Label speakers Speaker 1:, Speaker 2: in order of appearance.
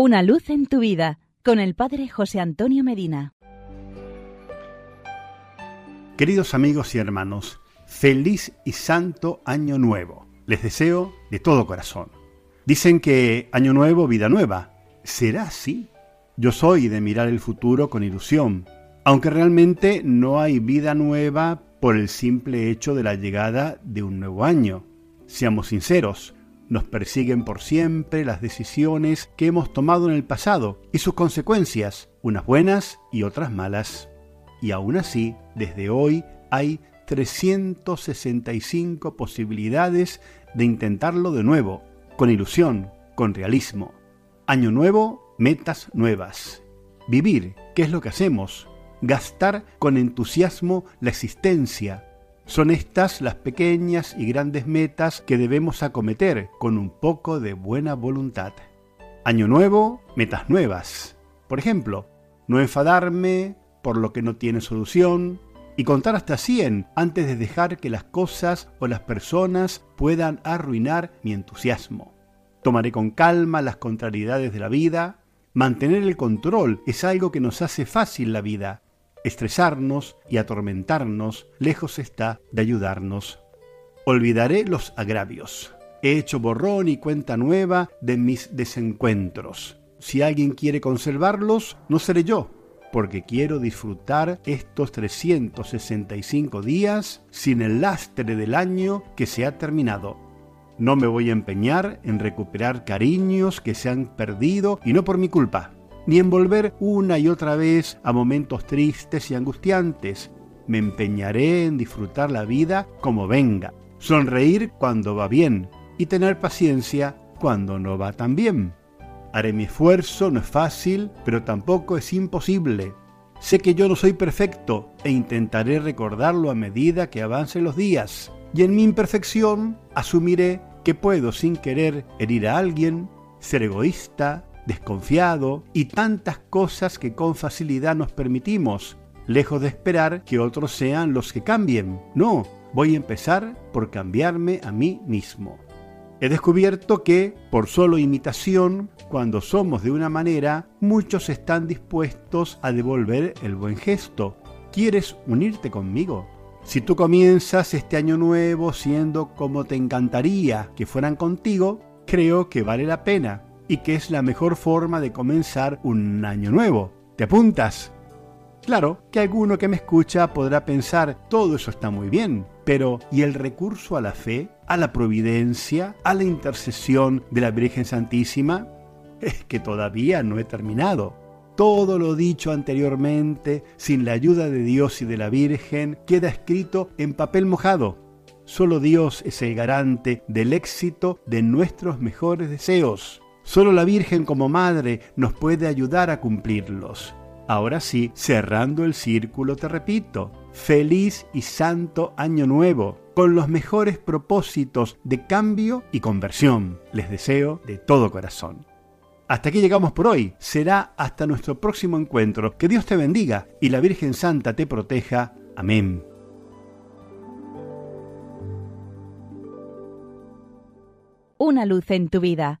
Speaker 1: Una luz en tu vida con el Padre José Antonio Medina.
Speaker 2: Queridos amigos y hermanos, feliz y santo año nuevo. Les deseo de todo corazón. Dicen que año nuevo, vida nueva. ¿Será así? Yo soy de mirar el futuro con ilusión, aunque realmente no hay vida nueva por el simple hecho de la llegada de un nuevo año. Seamos sinceros, nos persiguen por siempre las decisiones que hemos tomado en el pasado y sus consecuencias, unas buenas y otras malas. Y aún así, desde hoy hay 365 posibilidades de intentarlo de nuevo, con ilusión, con realismo. Año nuevo, metas nuevas. Vivir, ¿qué es lo que hacemos? Gastar con entusiasmo la existencia, son estas las pequeñas y grandes metas que debemos acometer con un poco de buena voluntad. Año nuevo, metas nuevas. Por ejemplo, no enfadarme por lo que no tiene solución y contar hasta 100 antes de dejar que las cosas o las personas puedan arruinar mi entusiasmo. Tomaré con calma las contrariedades de la vida. Mantener el control es algo que nos hace fácil la vida estresarnos y atormentarnos, lejos está de ayudarnos. Olvidaré los agravios. He hecho borrón y cuenta nueva de mis desencuentros. Si alguien quiere conservarlos, no seré yo, porque quiero disfrutar estos 365 días sin el lastre del año que se ha terminado. No me voy a empeñar en recuperar cariños que se han perdido y no por mi culpa ni envolver una y otra vez a momentos tristes y angustiantes. Me empeñaré en disfrutar la vida como venga, sonreír cuando va bien y tener paciencia cuando no va tan bien. Haré mi esfuerzo, no es fácil, pero tampoco es imposible. Sé que yo no soy perfecto e intentaré recordarlo a medida que avancen los días. Y en mi imperfección asumiré que puedo sin querer herir a alguien, ser egoísta, desconfiado y tantas cosas que con facilidad nos permitimos, lejos de esperar que otros sean los que cambien. No, voy a empezar por cambiarme a mí mismo. He descubierto que, por solo imitación, cuando somos de una manera, muchos están dispuestos a devolver el buen gesto. ¿Quieres unirte conmigo? Si tú comienzas este año nuevo siendo como te encantaría que fueran contigo, creo que vale la pena y que es la mejor forma de comenzar un año nuevo. ¿Te apuntas? Claro que alguno que me escucha podrá pensar, todo eso está muy bien, pero ¿y el recurso a la fe, a la providencia, a la intercesión de la Virgen Santísima? Es que todavía no he terminado. Todo lo dicho anteriormente, sin la ayuda de Dios y de la Virgen, queda escrito en papel mojado. Solo Dios es el garante del éxito de nuestros mejores deseos. Solo la Virgen como Madre nos puede ayudar a cumplirlos. Ahora sí, cerrando el círculo, te repito, feliz y santo año nuevo, con los mejores propósitos de cambio y conversión. Les deseo de todo corazón. Hasta aquí llegamos por hoy. Será hasta nuestro próximo encuentro. Que Dios te bendiga y la Virgen Santa te proteja. Amén.
Speaker 1: Una luz en tu vida